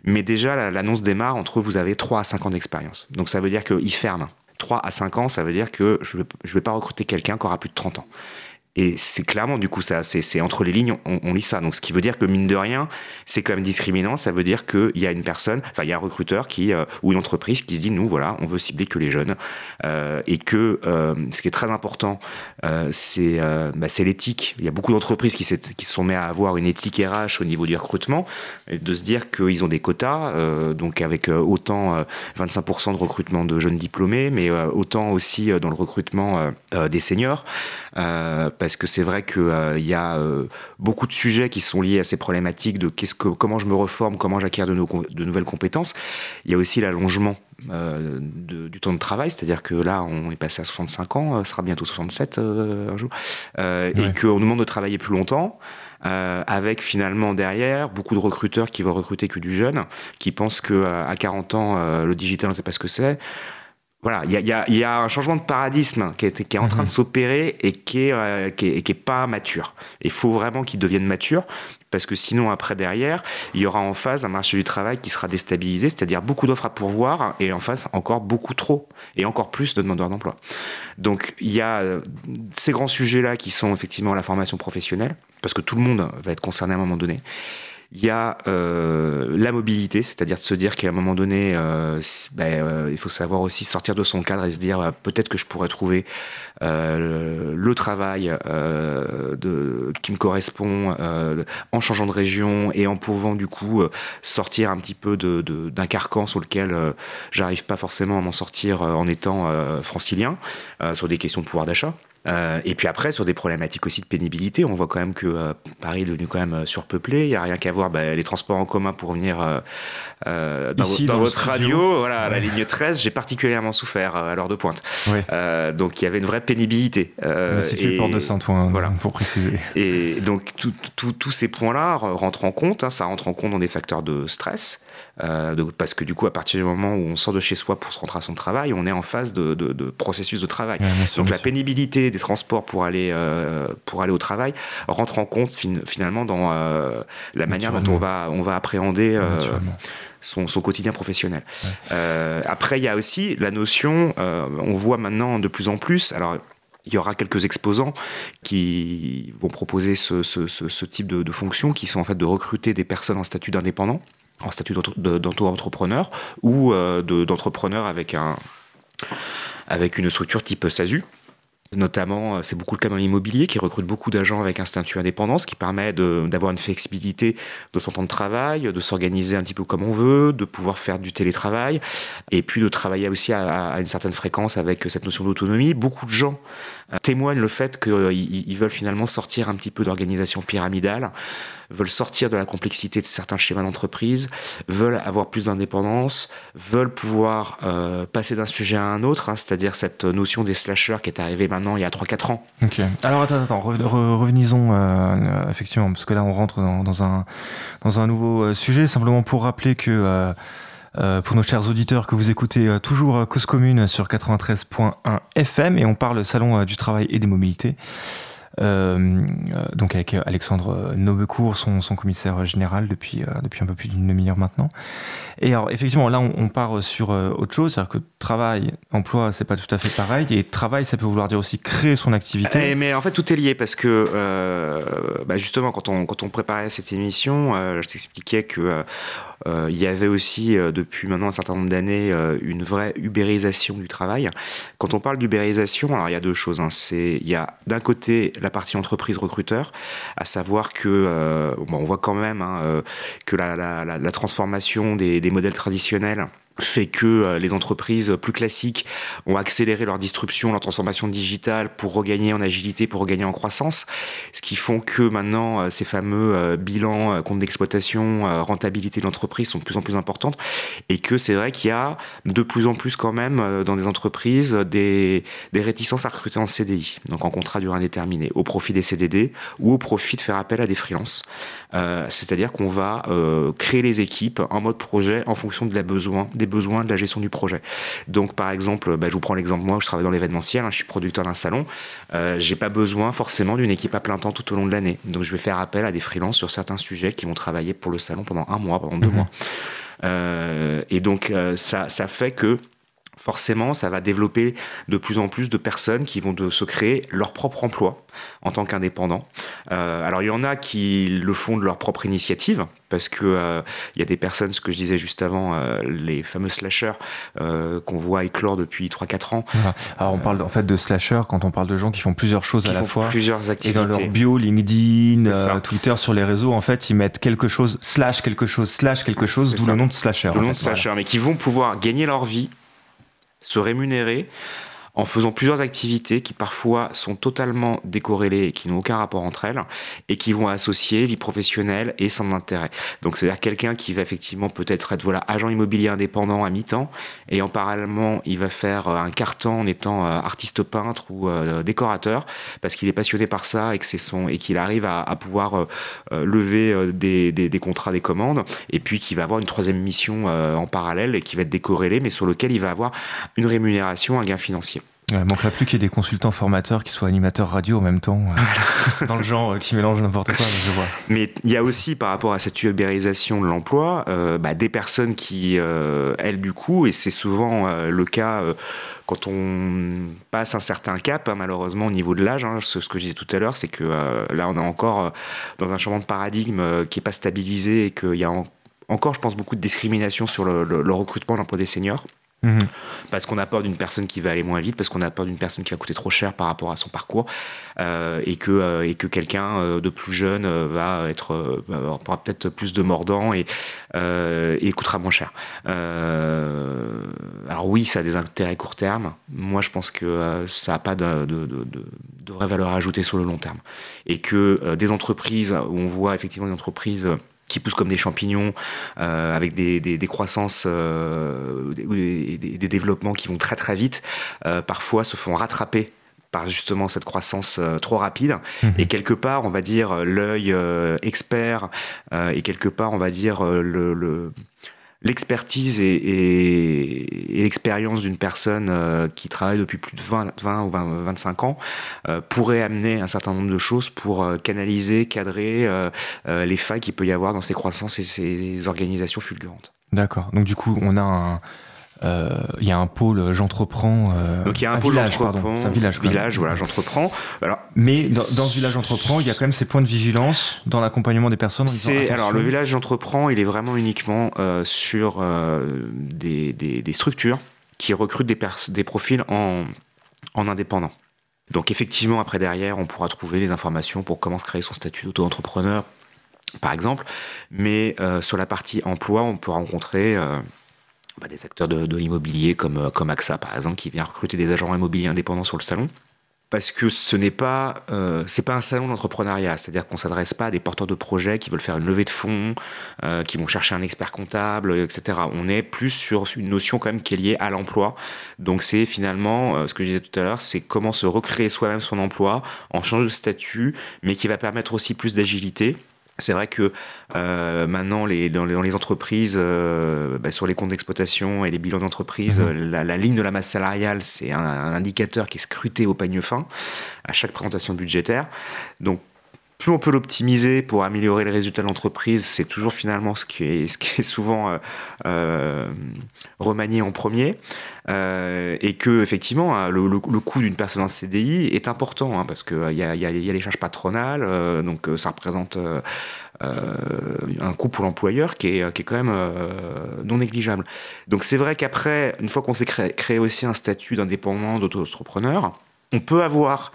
Mais déjà, l'annonce démarre entre vous avez 3 à 5 ans d'expérience. Donc, ça veut dire qu'il ferme. 3 à 5 ans, ça veut dire que je ne vais pas recruter quelqu'un qui aura plus de 30 ans. Et c'est clairement, du coup, ça, c'est entre les lignes, on, lit ça. Donc, ce qui veut dire que, mine de rien, c'est quand même discriminant. Ça veut dire qu'il y a une personne, enfin, il y a un recruteur qui, euh, ou une entreprise qui se dit, nous, voilà, on veut cibler que les jeunes. Euh, et que euh, ce qui est très important, c'est bah, l'éthique. Il y a beaucoup d'entreprises qui, qui se sont mis à avoir une éthique RH au niveau du recrutement, et de se dire qu'ils ont des quotas, donc avec autant 25% de recrutement de jeunes diplômés, mais autant aussi dans le recrutement des seniors parce que c'est vrai qu'il euh, y a euh, beaucoup de sujets qui sont liés à ces problématiques de qu'est-ce que, comment je me reforme, comment j'acquiers de, de, nouvelles compétences. Il y a aussi l'allongement euh, du temps de travail, c'est-à-dire que là, on est passé à 65 ans, ce sera bientôt 67 un jour, et qu'on nous demande de travailler plus longtemps. avec finalement derrière beaucoup de recruteurs qui vont recruter que du jeune, qui pensent que à 40 ans le digital on ne sait pas ce que c'est voilà, il y a, un changement de paradigme qui est, en train de mhm. s'opérer et qui est, euh, qui est, pas mature. Il faut vraiment qu'il devienne mature parce que sinon après derrière, il y aura en face un marché du travail qui sera déstabilisé, c'est-à-dire beaucoup d'offres à pourvoir et en face encore beaucoup trop et encore plus de demandeurs d'emploi. Donc il y a euh, ces grands sujets-là qui sont effectivement la formation professionnelle, parce que tout le monde va être concerné à un moment donné. Il y a euh, la mobilité, c'est-à-dire de se dire qu'à un moment donné, euh, ben, euh, il faut savoir aussi sortir de son cadre et se dire peut-être que je pourrais trouver le travail de, qui me correspond en changeant de région et en pouvant du coup sortir un petit peu d'un de, carcan sur lequel j'arrive pas forcément à m'en sortir en étant francilien sur des questions de pouvoir d'achat. Euh, et puis après, sur des problématiques aussi de pénibilité, on voit quand même que euh, Paris est devenu quand même euh, surpeuplé. Il n'y a rien qu'à voir bah, les transports en commun pour venir dans, dans, votre radio. Voilà, la ligne 13, j'ai particulièrement souffert à l'heure de pointe. donc il y avait une vraie pénibilité. Euh, situé porte de Saint-Ouen, voilà. pour préciser. Et donc tous ces points-là rentrent en compte. Hein, ça rentre en compte dans des facteurs de stress. Euh, parce que du coup, à partir du moment où on sort de chez soi pour se rentrer à son travail, on est en phase de, processus de travail. Donc la pénibilité des transports pour aller, euh, pour aller au travail rentre en compte finalement dans euh, la manière dont on va, on va appréhender son, quotidien professionnel. après, il y a aussi la notion, on voit maintenant de plus en plus, alors il y aura quelques exposants qui vont proposer ce, type de, de fonction, qui sont en fait de recruter des personnes en statut d'indépendant en statut d'entrepreneur ou euh, d'entrepreneur avec, un, avec une structure type SASU. Notamment, euh, c'est beaucoup le cas dans l'immobilier qui recrute beaucoup d'agents avec un statut indépendant, ce qui permet d'avoir une flexibilité de son temps de travail, de s'organiser un petit peu comme on veut, de pouvoir faire du télétravail et puis de travailler aussi à, une certaine fréquence avec cette notion d'autonomie. Beaucoup de gens euh, témoignent le fait qu'ils veulent finalement sortir un petit peu d'organisation pyramidale, veulent sortir de la complexité de certains schémas d'entreprise, veulent avoir plus d'indépendance, veulent pouvoir euh, passer d'un sujet à un autre, hein, c'est-à-dire cette notion des slashers qui est arrivée maintenant il y a 3-4 ans. Alors attends, attends, revenons euh, effectivement, parce que là on rentre dans, un, dans un nouveau sujet, simplement pour rappeler que euh, pour nos chers auditeurs que vous écoutez euh, toujours euh, Cause Commune sur 93.1 FM et on parle salon du travail et des mobilités. Euh, donc avec Alexandre Nobecourt, son, commissaire général depuis, depuis un peu plus d'une demi-heure maintenant. Et alors effectivement, là on, part sur autre chose, c'est-à-dire que travail, emploi, c'est pas tout à fait pareil, et travail, ça peut vouloir dire aussi créer son activité. Eh, mais en fait, tout est lié parce que bah, justement, quand on, quand on préparait cette émission, je t'expliquais que euh, il y avait aussi, euh, depuis maintenant un certain nombre d'années, euh, une vraie ubérisation du travail. Quand on parle d'ubérisation, alors il y a deux choses. Hein. C'est, il y a d'un côté la partie entreprise recruteur, à savoir que, bon, on voit quand même hein, que la, la, la, transformation des, des, modèles traditionnels fait que euh, les entreprises plus classiques ont accéléré leur disruption, leur transformation digitale pour regagner en agilité, pour regagner en croissance, ce qui font que maintenant euh, ces fameux euh, bilans, comptes d'exploitation, rentabilité de l'entreprise sont de plus en plus importantes et que c'est vrai qu'il y a de plus en plus quand même dans des entreprises des, des réticences à recruter en CDI, donc en contrat durée indéterminée, au profit des CDD ou au profit de faire appel à des freelances. C'est-à-dire qu'on va créer les équipes en mode projet en fonction de la besoin, des besoins de la gestion du projet. Donc, par exemple, bah, je vous prends l'exemple, moi, je travaille dans l'événementiel, hein, je suis producteur d'un salon, euh, j'ai pas besoin forcément d'une équipe à plein temps tout au long de l'année. Donc, je vais faire appel à des freelances sur certains sujets qui vont travailler pour le salon pendant un mois, pendant deux mhm. mois. Euh, et donc, euh, ça, ça fait que forcément, ça va développer de plus en plus de personnes qui vont de se créer leur propre emploi en tant qu'indépendants. Euh, alors, il y en a qui le font de leur propre initiative, parce que euh, il y a des personnes, ce que je disais juste avant, euh, les fameux slashers qu'on voit éclore depuis 3-4 ans. Alors, on parle en fait de slashers quand on parle de gens qui font plusieurs choses à la fois. Plusieurs activités. Et dans leur bio, LinkedIn, Twitter, sur les réseaux, en fait, ils mettent quelque chose, slash quelque chose, slash quelque chose, d'où le nom de slasher. le nom de slasher, mais qui vont pouvoir gagner leur vie se rémunérer en faisant plusieurs activités qui parfois sont totalement décorrélées et qui n'ont aucun rapport entre elles et qui vont associer vie professionnelle et son intérêt. Donc c'est-à-dire quelqu'un qui va effectivement peut-être être voilà agent immobilier indépendant à mi-temps et en parallèlement il va faire euh, un carton en étant euh, artiste peintre ou euh, décorateur parce qu'il est passionné par ça et que son et qu'il arrive à, pouvoir lever des, des, contrats, des commandes et puis qu'il va avoir une troisième mission en parallèle et qui va être décorrélée mais sur lequel il va avoir une rémunération, un gain financier. Il ne manquerait plus qu'il y ait des consultants formateurs qui soient animateurs radio en même temps, euh, [LAUGHS] dans le genre, euh, qui mélangent n'importe quoi, je vois. Mais il y a aussi, par rapport à cette ubérisation de l'emploi, euh, bah, des personnes qui, elles, du coup, et c'est souvent le cas quand on passe un certain cap, hein, malheureusement, au niveau de l'âge, hein, ce, que je disais tout à l'heure, c'est que là, on est encore dans un changement de paradigme qui n'est pas stabilisé et qu'il y a encore, je pense, beaucoup de discrimination sur le, le, le recrutement d'emploi des seniors. Mhm. Parce qu'on a peur d'une personne qui va aller moins vite, parce qu'on a peur d'une personne qui va coûter trop cher par rapport à son parcours, euh, et que, euh, que quelqu'un euh, de plus jeune va être aura peut-être plus de mordant et, et coûtera moins cher. alors oui, ça a des intérêts court terme. Moi, je pense que ça n'a pas de, de, de, de, vraie valeur ajoutée sur le long terme. Et que des entreprises où on voit effectivement des entreprises qui poussent comme des champignons, euh, avec des, des, croissances, euh, des, des, développements qui vont très très vite, euh, parfois se font rattraper par justement cette croissance trop rapide. Mhm. Et quelque part, on va dire, l'œil expert et quelque part, on va dire, le l'expertise et, l'expérience d'une personne euh, qui travaille depuis plus de 20, 20 ou 25 ans euh, pourrait amener un certain nombre de choses pour euh, canaliser, cadrer les failles qu'il peut y avoir dans ces croissances et ces organisations fulgurantes. D'accord. Donc du coup, on a un il y a un pôle j'entreprends. Euh, Donc il y a un, pôle j'entreprends. C'est un village. Village, voilà, j'entreprends. Alors, mais dans, ce village j'entreprends, il y a quand même ces points de vigilance dans l'accompagnement des personnes. C'est alors le village j'entreprends, il est vraiment uniquement euh, sur des, des, des, structures qui recrutent des, des profils en, en indépendant. Donc effectivement, après derrière, on pourra trouver les informations pour comment se créer son statut d'auto-entrepreneur, par exemple. Mais sur la partie emploi, on peut rencontrer bah, des acteurs de, l'immobilier comme, euh, comme AXA par exemple, qui vient recruter des agents immobiliers indépendants sur le salon. Parce que ce n'est pas, euh, pas un salon d'entrepreneuriat, c'est-à-dire qu'on s'adresse pas à des porteurs de projets qui veulent faire une levée de fonds, euh, qui vont chercher un expert comptable, etc. On est plus sur une notion quand même qui est liée à l'emploi. Donc c'est finalement, ce que je disais tout à l'heure, c'est comment se recréer soi-même son emploi en changeant de statut, mais qui va permettre aussi plus d'agilité c'est vrai que euh, maintenant, les, dans, les, entreprises, euh, bah, sur les comptes d'exploitation et les bilans d'entreprise, mhm. la, ligne de la masse salariale, c'est un, indicateur qui est scruté au panier fin à chaque présentation budgétaire. Donc, plus on peut l'optimiser pour améliorer les résultats de l'entreprise, c'est toujours finalement ce qui est, souvent euh, remanié en premier. et que effectivement hein, le, coût d'une personne en CDI est important hein, parce qu'il y a, les charges patronales, donc ça représente euh, un coût pour l'employeur qui est, qui quand même euh, non négligeable. Donc c'est vrai qu'après, une fois qu'on s'est créé, aussi un statut d'indépendant, d'auto-entrepreneur, on peut avoir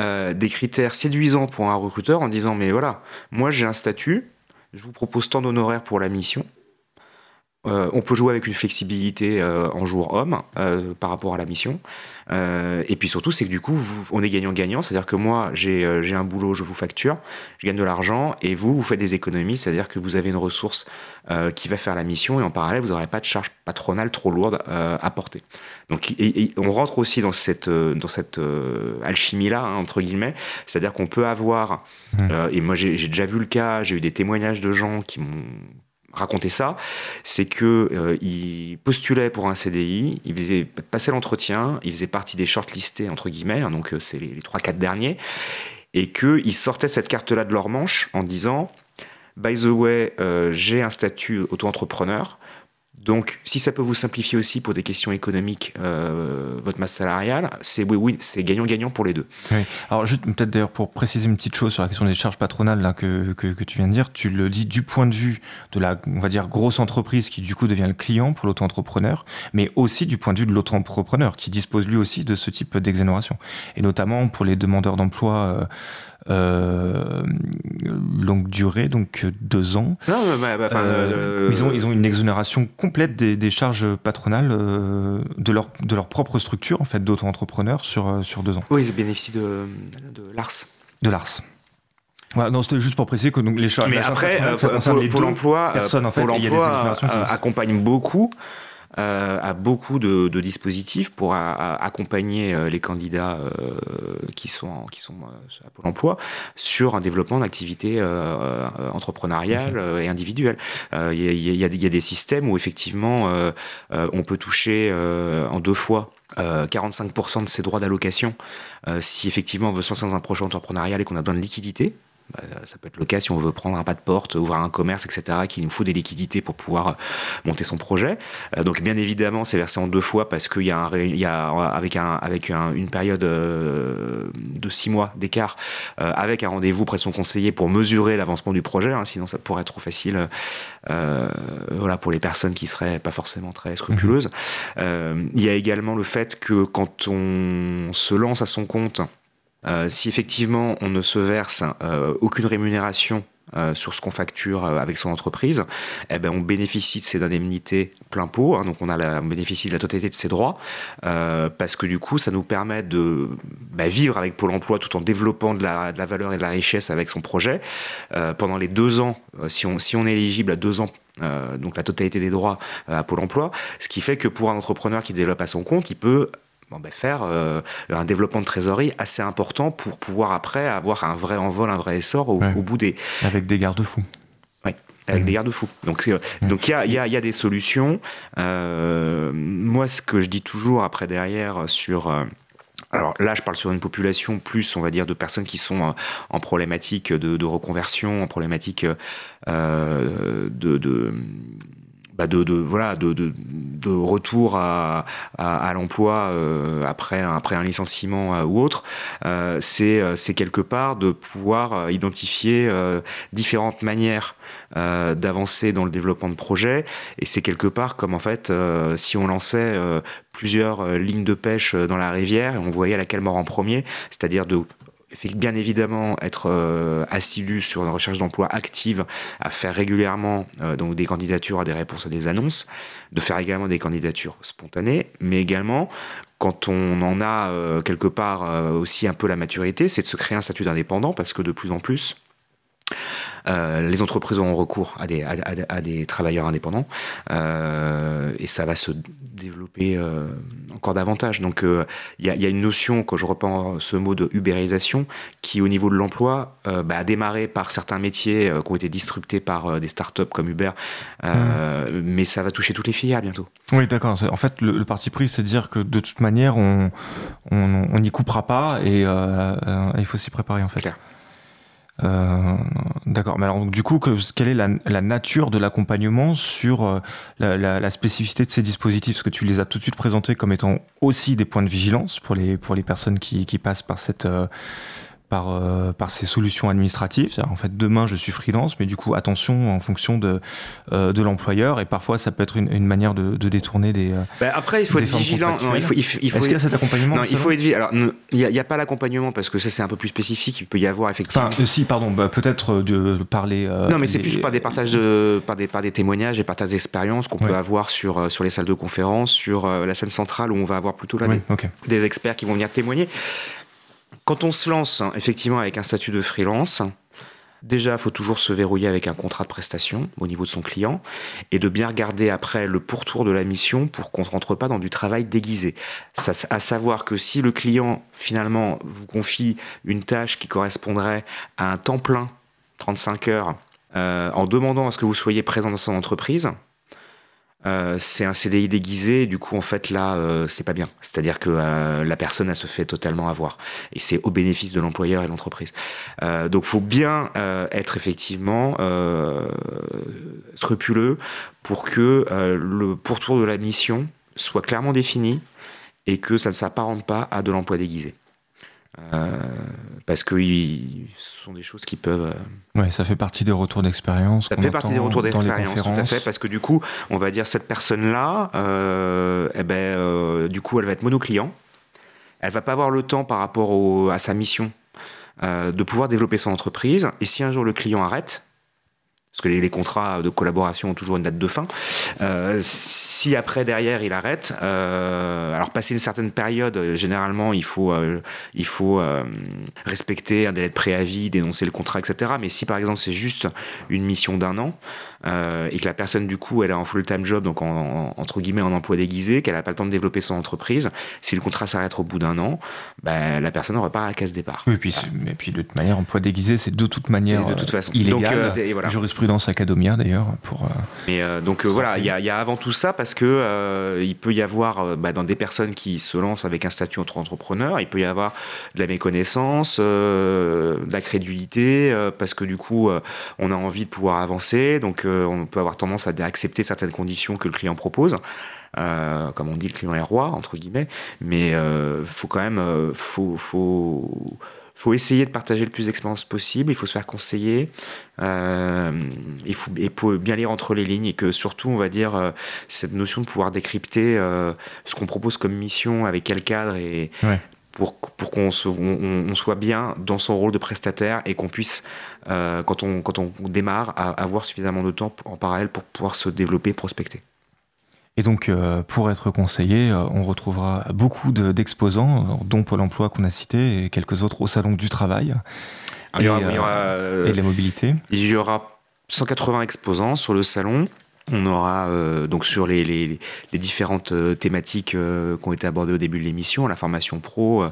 euh, des critères séduisants pour un recruteur en disant mais voilà, moi j'ai un statut, je vous propose tant d'honoraires pour la mission. On peut jouer avec une flexibilité en jour homme par rapport à la mission. Euh, et puis surtout, c'est que du coup, on est gagnant-gagnant. C'est-à-dire que moi, euh, j'ai un boulot, je vous facture, je gagne de l'argent, et vous, vous faites des économies. C'est-à-dire que vous avez une ressource euh, qui va faire la mission, et en parallèle, vous n'aurez pas de charge patronale trop lourde à porter. Donc, on rentre aussi dans cette, dans cette alchimie-là, hein, entre guillemets. C'est-à-dire qu'on peut avoir, mmh. et moi j'ai déjà vu le cas, j'ai eu des témoignages de gens qui m'ont raconter ça, c'est que euh, il postulait pour un CDI, il faisait passer l'entretien, il faisait partie des shortlistés entre guillemets, hein, donc euh, c'est les, trois quatre derniers, et qu'ils sortaient cette carte-là de leur manche en disant By the way, euh, j'ai un statut auto-entrepreneur, donc, si ça peut vous simplifier aussi pour des questions économiques euh, votre masse salariale, c'est oui, oui, c'est gagnant-gagnant pour les deux. Alors, juste peut-être d'ailleurs pour préciser une petite chose sur la question des charges patronales là, que, que, tu viens de dire, tu le dis du point de vue de la, on va dire, grosse entreprise qui du coup devient le client pour l'auto-entrepreneur, mais aussi du point de vue de l'auto-entrepreneur qui dispose lui aussi de ce type d'exonération. Et notamment pour les demandeurs d'emploi. Euh, longue durée, donc deux ans. Non, bah, bah, euh, ils, ont, ils ont une exonération complète des, charges patronales euh, de, leur, de leur propre structure, en fait, d'auto-entrepreneurs sur, sur deux ans. Oui, ils bénéficient de, de l'ARS. De l'ARS. Voilà, non, c'était juste pour préciser que donc, les charges. Mais après, pour, l'emploi, pour l'emploi accompagne beaucoup euh, a beaucoup de, dispositifs pour accompagner euh, les candidats euh, qui sont, qui sont à Pôle emploi sur un développement d'activités entrepreneuriales et individuelles. Il y, a des systèmes où effectivement on peut toucher en deux fois 45% de ses droits d'allocation si effectivement on veut se lancer dans un projet entrepreneurial et qu'on a besoin de liquidité. Bah, ça peut être le cas si on veut prendre un pas de porte, ouvrir un commerce, etc., qu'il nous faut des liquidités pour pouvoir monter son projet. Euh, donc bien évidemment, c'est versé en deux fois parce qu'il y a, y avec, un, avec une période euh, de six mois d'écart, euh, avec un rendez-vous près de son conseiller pour mesurer l'avancement du projet, hein, sinon ça pourrait être trop facile voilà, pour les personnes qui seraient pas forcément très scrupuleuses. Mhm. il y a également le fait que quand on se lance à son compte, euh, si effectivement on ne se verse euh, aucune rémunération euh, sur ce qu'on facture avec son entreprise, eh ben, on bénéficie de ces indemnités plein pot, hein, donc on, a la, bénéficie de la totalité de ses droits, parce que du coup ça nous permet de bah, vivre avec Pôle Emploi tout en développant de la, valeur et de la richesse avec son projet. pendant les deux ans, si on, si on est éligible à deux ans donc la totalité des droits à Pôle Emploi, ce qui fait que pour un entrepreneur qui développe à son compte, il peut ben, faire euh, un développement de trésorerie assez important pour pouvoir après avoir un vrai envol, un vrai essor au, bout des... Avec des garde-fous. Oui, avec des garde-fous. Donc donc il y a, y a, des solutions. Euh, moi, ce que je dis toujours après derrière sur... Euh, alors là, je parle sur une population plus, on va dire, de personnes qui sont en problématique de, reconversion, en problématique de, de bah, de, voilà de, de, retour à, à, l'emploi euh, après après un licenciement euh, ou autre euh, c'est quelque part de pouvoir identifier différentes manières d'avancer dans le développement de projets. Et c'est quelque part comme en fait si on lançait plusieurs lignes de pêche dans la rivière et on voyait laquelle mort en premier c'est-à-dire de bien évidemment être euh, assidu sur une recherche d'emploi active, à faire régulièrement euh, donc des candidatures à des réponses à des annonces, de faire également des candidatures spontanées, mais également quand on en a euh, quelque part aussi un peu la maturité, c'est de se créer un statut d'indépendant parce que de plus en plus les entreprises auront recours à des, à, des travailleurs indépendants euh, et ça va se développer euh, encore davantage. Donc il y, a une notion, quand je reprends ce mot de ubérisation, qui au niveau de l'emploi bah, a démarré par certains métiers qui ont été disruptés par des startups comme Uber, mmh. mais ça va toucher toutes les filières bientôt. Oui, d'accord. En fait, le, parti pris, c'est de dire que de toute manière, on n'y coupera pas et il faut s'y préparer en fait. Euh, d'accord. Mais alors, du coup, que, quelle est la, nature de l'accompagnement sur euh, la, spécificité de ces dispositifs? Parce que tu les as tout de suite présentés comme étant aussi des points de vigilance pour les, pour les personnes qui, qui passent par cette, euh, par, euh, par ces solutions administratives. En fait, demain, je suis freelance, mais du coup, attention en fonction de, euh, de l'employeur. Et parfois, ça peut être une, une manière de, de, détourner des. Euh, ben après, il faut être vigilant. Non, il faut, il faut, il faut Est-ce qu'il y a cet accompagnement Non, il faut être vigilant. Alors, il n'y a, a, pas l'accompagnement parce que ça, c'est un peu plus spécifique. Il peut y avoir effectivement. Enfin, si, pardon, bah, peut-être de parler. non, mais c'est plus par des partages de, par des, par des témoignages et partages d'expériences qu'on ouais. peut avoir sur, sur les salles de conférence, sur la scène centrale où on va avoir plutôt là, oui, des, okay. des experts qui vont venir témoigner. Quand on se lance effectivement avec un statut de freelance, Déjà, il faut toujours se verrouiller avec un contrat de prestation au niveau de son client et de bien regarder après le pourtour de la mission pour qu'on ne rentre pas dans du travail déguisé. Ça, à savoir que si le client finalement vous confie une tâche qui correspondrait à un temps plein, 35 heures, euh, en demandant à ce que vous soyez présent dans son entreprise, euh, c'est un CDI déguisé, du coup en fait là euh, c'est pas bien. C'est-à-dire que euh, la personne elle se fait totalement avoir et c'est au bénéfice de l'employeur et de l'entreprise. Donc faut bien être effectivement scrupuleux pour que le pourtour de la mission soit clairement défini et que ça ne s'apparente pas à de l'emploi déguisé. Parce que ce sont des choses qui peuvent. Euh... Ouais, ça fait partie des retours d'expérience. Ça fait partie des retours d'expérience, tout à fait, parce que du coup, on va dire cette personne-là, euh, eh ben, euh, du coup, elle va être monoclient. Elle va pas avoir le temps par rapport au, à sa mission euh, de pouvoir développer son entreprise. Et si un jour le client arrête, parce que les, les, contrats de collaboration ont toujours une date de fin. Euh, si après derrière il arrête, euh, alors passer une certaine période, généralement il faut euh, il faut respecter un délai de préavis, dénoncer le contrat, etc. Mais si par exemple c'est juste une mission d'un an euh, et que la personne du coup elle est en full time job, donc en, en, entre guillemets en emploi déguisé, qu'elle n'a pas le temps de développer son entreprise, si le contrat s'arrête au bout d'un an, ben, la personne repart à la case départ. Oui, et puis, voilà. et puis de toute manière, emploi déguisé, c'est de toute manière de toute façon illégal. Donc, euh, voilà. Jurisprudence Academia d'ailleurs pour. Euh, Mais donc voilà, il y, y, a avant tout ça parce que euh, il peut y avoir bah, dans des personnes qui se lancent avec un statut entre entrepreneurs, il peut y avoir de la méconnaissance, euh, de la crédulité, euh, parce que du coup on a envie de pouvoir avancer, donc on peut avoir tendance à accepter certaines conditions que le client propose. Euh, comme on dit, le client est roi entre guillemets, mais euh, faut quand même, euh, faut, faut, faut essayer de partager le plus d'expérience possible. Il faut se faire conseiller. Euh, il faut, et bien lire entre les lignes et que surtout, on va dire, cette notion de pouvoir décrypter ce qu'on propose comme mission avec quel cadre et pour, pour qu'on se, on, on, soit bien dans son rôle de prestataire et qu'on puisse, euh, quand, on, quand on démarre, à, avoir suffisamment de temps en parallèle pour pouvoir se développer, prospecter. Et donc, euh, pour être conseillé, euh, on retrouvera beaucoup d'exposants, dont Pôle emploi qu'on a cité, et quelques autres au Salon du Travail. Alors, et, il y aura, il y aura, et de la mobilité. Il y aura 180 exposants sur le salon. On aura euh, donc sur les, différentes euh, thématiques euh, qui ont été abordées au début de l'émission, la formation pro,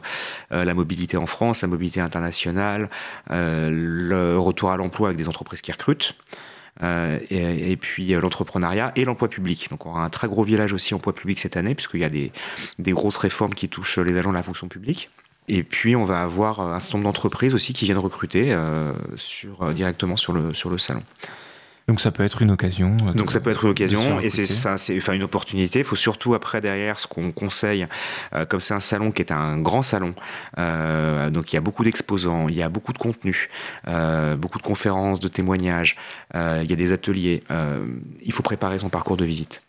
la mobilité en France, la mobilité internationale, le retour à l'emploi avec des entreprises qui recrutent. Et, puis l'entrepreneuriat et l'emploi public. Donc on aura un très gros village aussi emploi public cette année, puisqu'il y a des, grosses réformes qui touchent les agents de la fonction publique. Et puis on va avoir un certain nombre d'entreprises aussi qui viennent recruter directement sur le salon. Donc ça peut être une occasion. Donc ça peut être une occasion et c'est enfin une opportunité. Il faut surtout après derrière ce qu'on conseille, euh, comme c'est un salon qui est un grand salon, euh, donc il y a beaucoup d'exposants, il y a beaucoup de contenu, euh, beaucoup de conférences, de témoignages, euh, il y a des ateliers. Euh, il faut préparer son parcours de visite.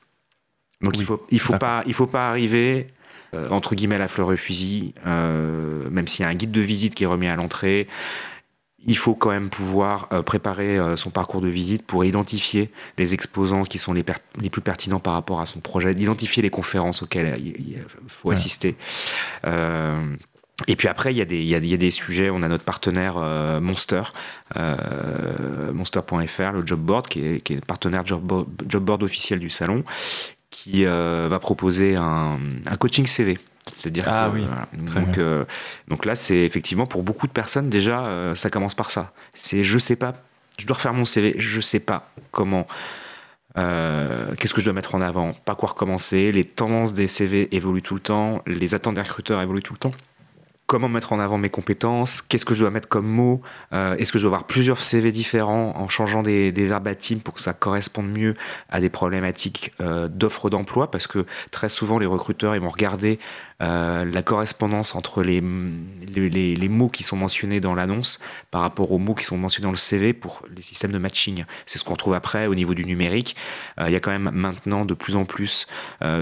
Donc oui, il faut il faut pas il faut pas arriver euh, entre guillemets la fleur au fusil, même s'il y a un guide de visite qui est remis à l'entrée il faut quand même pouvoir euh, préparer euh, son parcours de visite pour identifier les exposants qui sont les, les plus pertinents par rapport à son projet, d'identifier les conférences auxquelles il, faut ouais. assister. Euh, et puis après, il y, a des, il, y a, il y a des sujets. On a notre partenaire euh, Monster, euh, monster.fr, le job board, qui est, qui est le partenaire job board, job board officiel du salon, qui euh, va proposer un, un coaching CV. C'est-à-dire ah, que, oui. voilà. donc, euh, donc là, c'est effectivement pour beaucoup de personnes déjà, euh, ça commence par ça. C'est je sais pas, je dois refaire mon CV, je sais pas comment. Euh, Qu'est-ce que je dois mettre en avant Par quoi recommencer Les tendances des CV évoluent tout le temps, les attentes des recruteurs évoluent tout le temps comment mettre en avant mes compétences, qu'est-ce que je dois mettre comme mot, euh, est-ce que je dois avoir plusieurs CV différents en changeant des, des verbatims pour que ça corresponde mieux à des problématiques d'offres d'emploi, parce que très souvent les recruteurs ils vont regarder la correspondance entre les, les, les, mots qui sont mentionnés dans l'annonce par rapport aux mots qui sont mentionnés dans le CV pour les systèmes de matching. C'est ce qu'on retrouve après au niveau du numérique. il y a quand même maintenant de plus en plus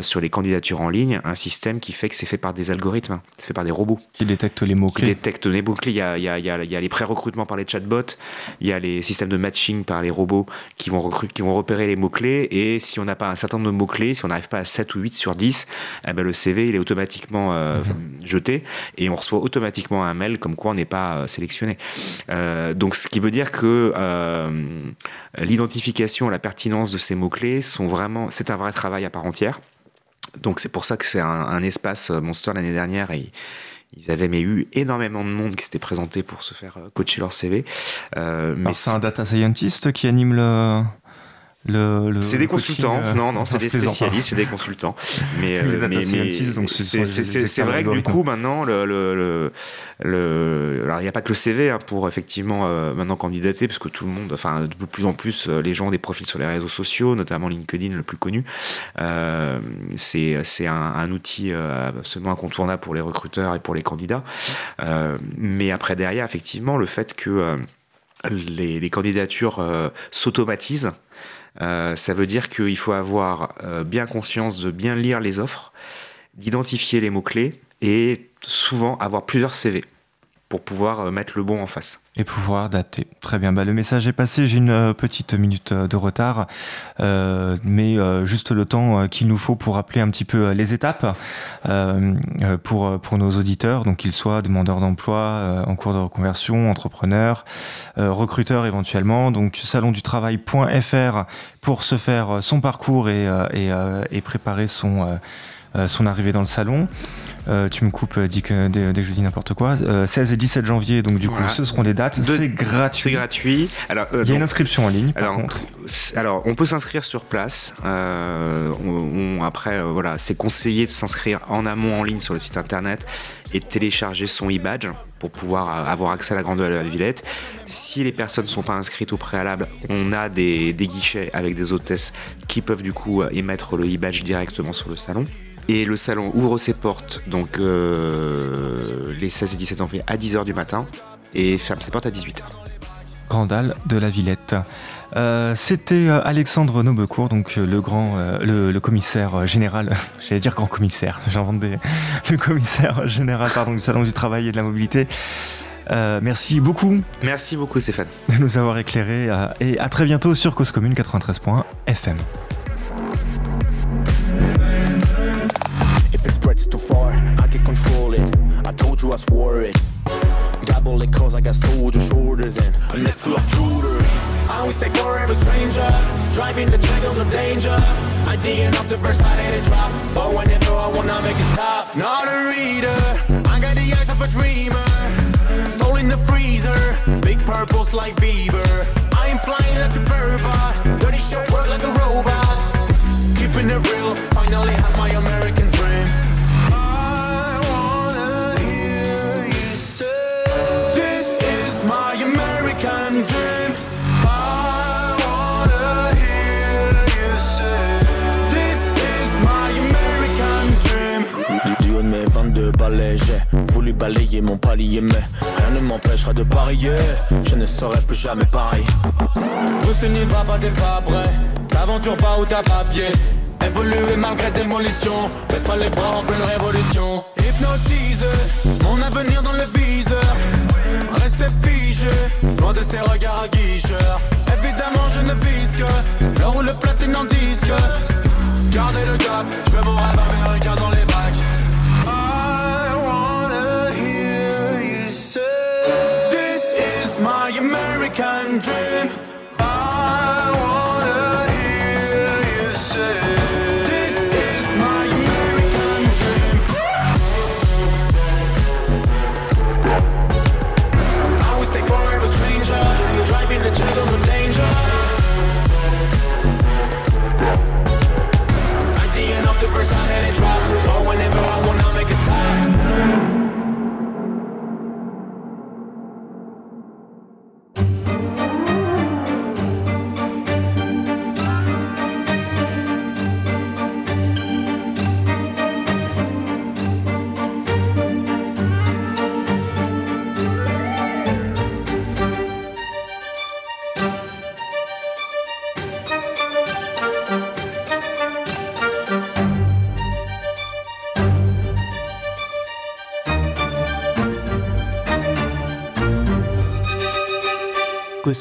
sur les candidatures en ligne un système qui fait que c'est fait par des algorithmes, c'est fait par des robots. Qui détectent les mots-clés. Qui détectent les mots-clés. Il y a, il y a, il y a les pré-recrutements par les chatbots, il y a les systèmes de matching par les robots qui vont, qui vont repérer les mots-clés. Et si on n'a pas un certain nombre de mots-clés, si on n'arrive pas à 7 ou 8 sur 10, eh ben le CV il est automatiquement euh, mhm. jeté et on reçoit automatiquement un mail comme quoi on n'est pas euh, sélectionné. Euh, donc ce qui veut dire que l'identification, la pertinence de ces mots-clés sont vraiment, c'est un vrai travail à part entière. Donc c'est pour ça que c'est un, un, espace Monster l'année dernière et ils avaient mais eu énormément de monde qui s'était présenté pour se faire euh, coacher leur CV. Euh, mais c'est un data scientist qui anime le c'est des consultants, euh, non, non, c'est [LAUGHS] des spécialistes, c'est des consultants. Mais, [LAUGHS] euh, mais, c'est vrai que du coup, maintenant, le, le, le alors il n'y a pas que le CV hein, pour effectivement euh, maintenant candidater, parce que tout le monde, enfin, de plus en plus, les gens ont des profils sur les réseaux sociaux, notamment LinkedIn, le plus connu. Euh, c'est un, un, outil absolument incontournable pour les recruteurs et pour les candidats. mais après, derrière, effectivement, le fait que les, les, candidatures s'automatisent, euh, ça veut dire qu'il faut avoir euh, bien conscience de bien lire les offres, d'identifier les mots-clés et souvent avoir plusieurs CV pour pouvoir euh, mettre le bon en face. Et pouvoir adapter. Très bien. Bah, le message est passé. J'ai une euh, petite minute euh, de retard, mais juste le temps qu'il nous faut pour rappeler un petit peu les étapes pour, nos auditeurs, donc qu'ils soient demandeurs d'emploi, en cours de reconversion, entrepreneurs, recruteurs éventuellement. Donc salondutravail.fr pour se faire son parcours et préparer son, son arrivée dans le salon. Euh, tu me coupes dès que, dès, que je dis n'importe quoi. 16 euh, et 17 janvier, donc du coup, ce seront les dates. C'est gratuit. C'est gratuit. Alors, euh, il y a une inscription en ligne, par alors, contre. Alors, on peut s'inscrire sur place. On, après, voilà, c'est conseillé de s'inscrire en amont en ligne sur le site internet et de télécharger son e-badge pour pouvoir avoir accès à la grande de la Villette. Si les personnes ne sont pas inscrites au préalable, on a des, des guichets avec des hôtesses qui peuvent du coup émettre le e-badge directement sur le salon. Et le salon ouvre ses portes donc euh, les 16 et 17 janvier à 10h du matin et ferme ses portes à 18h. Grandal de la Villette. Euh, c'était euh, Alexandre Nobecourt, donc le grand, le, commissaire général, [LAUGHS] j'allais dire grand commissaire, [LAUGHS] j'invente des, [LAUGHS] le commissaire général pardon, du Salon du Travail et de la Mobilité. merci beaucoup. Merci beaucoup Stéphane. De nous avoir éclairés et à très bientôt sur Cause Commune 93.fm. Too far, I can control it. I told you I swore it. Gabble it cause I got soldier shoulders and a neck full of jewelry. I always stay forever stranger, driving the track on the danger. Ideaing off the first side and it drop, but whenever I wanna make it stop. Not a reader, I got the eyes of a dreamer. Soul in the freezer, big purples like Bieber. I am flying like a bird, dirty shirt work like a robot. Keeping it real, finally have my American j'ai voulu balayer mon palier mais rien ne m'empêchera de parier. Je ne serai plus jamais pareil. Bruce n'y va pas des pas vrai T'aventures pas où t'as papier Évoluer malgré démolition Baisse pas les bras en pleine révolution. Hypnotise Mon avenir dans le viseur Restez figé Loin de ces regards à guicheurs Évidemment je ne vise que L'or ou le platine en disque. Gardez le cap Je veux mon rêve américain dans les bacs American dream.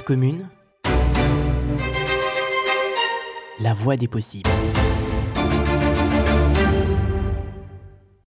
Commune, la voie des possibles.